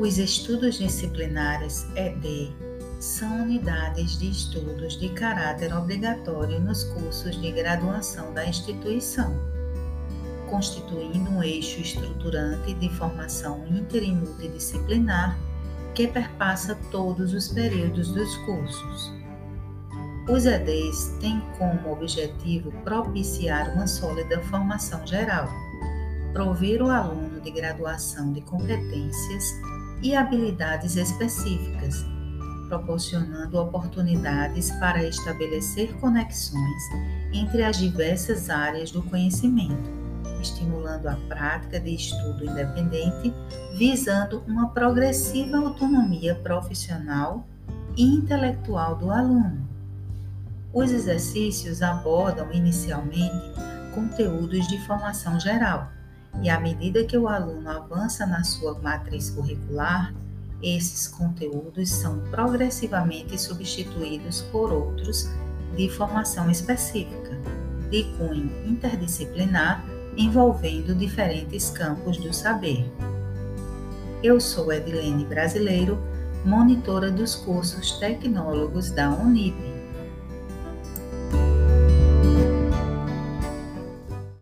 Os estudos disciplinares ED são unidades de estudos de caráter obrigatório nos cursos de graduação da instituição, constituindo um eixo estruturante de formação inter e multidisciplinar que perpassa todos os períodos dos cursos. Os EDs têm como objetivo propiciar uma sólida formação geral, prover o aluno de graduação de competências e habilidades específicas proporcionando oportunidades para estabelecer conexões entre as diversas áreas do conhecimento, estimulando a prática de estudo independente, visando uma progressiva autonomia profissional e intelectual do aluno. Os exercícios abordam inicialmente conteúdos de formação geral, e à medida que o aluno avança na sua matriz curricular, esses conteúdos são progressivamente substituídos por outros de formação específica, de cunho interdisciplinar, envolvendo diferentes campos do saber. Eu sou Edilene Brasileiro, monitora dos cursos tecnólogos da Unip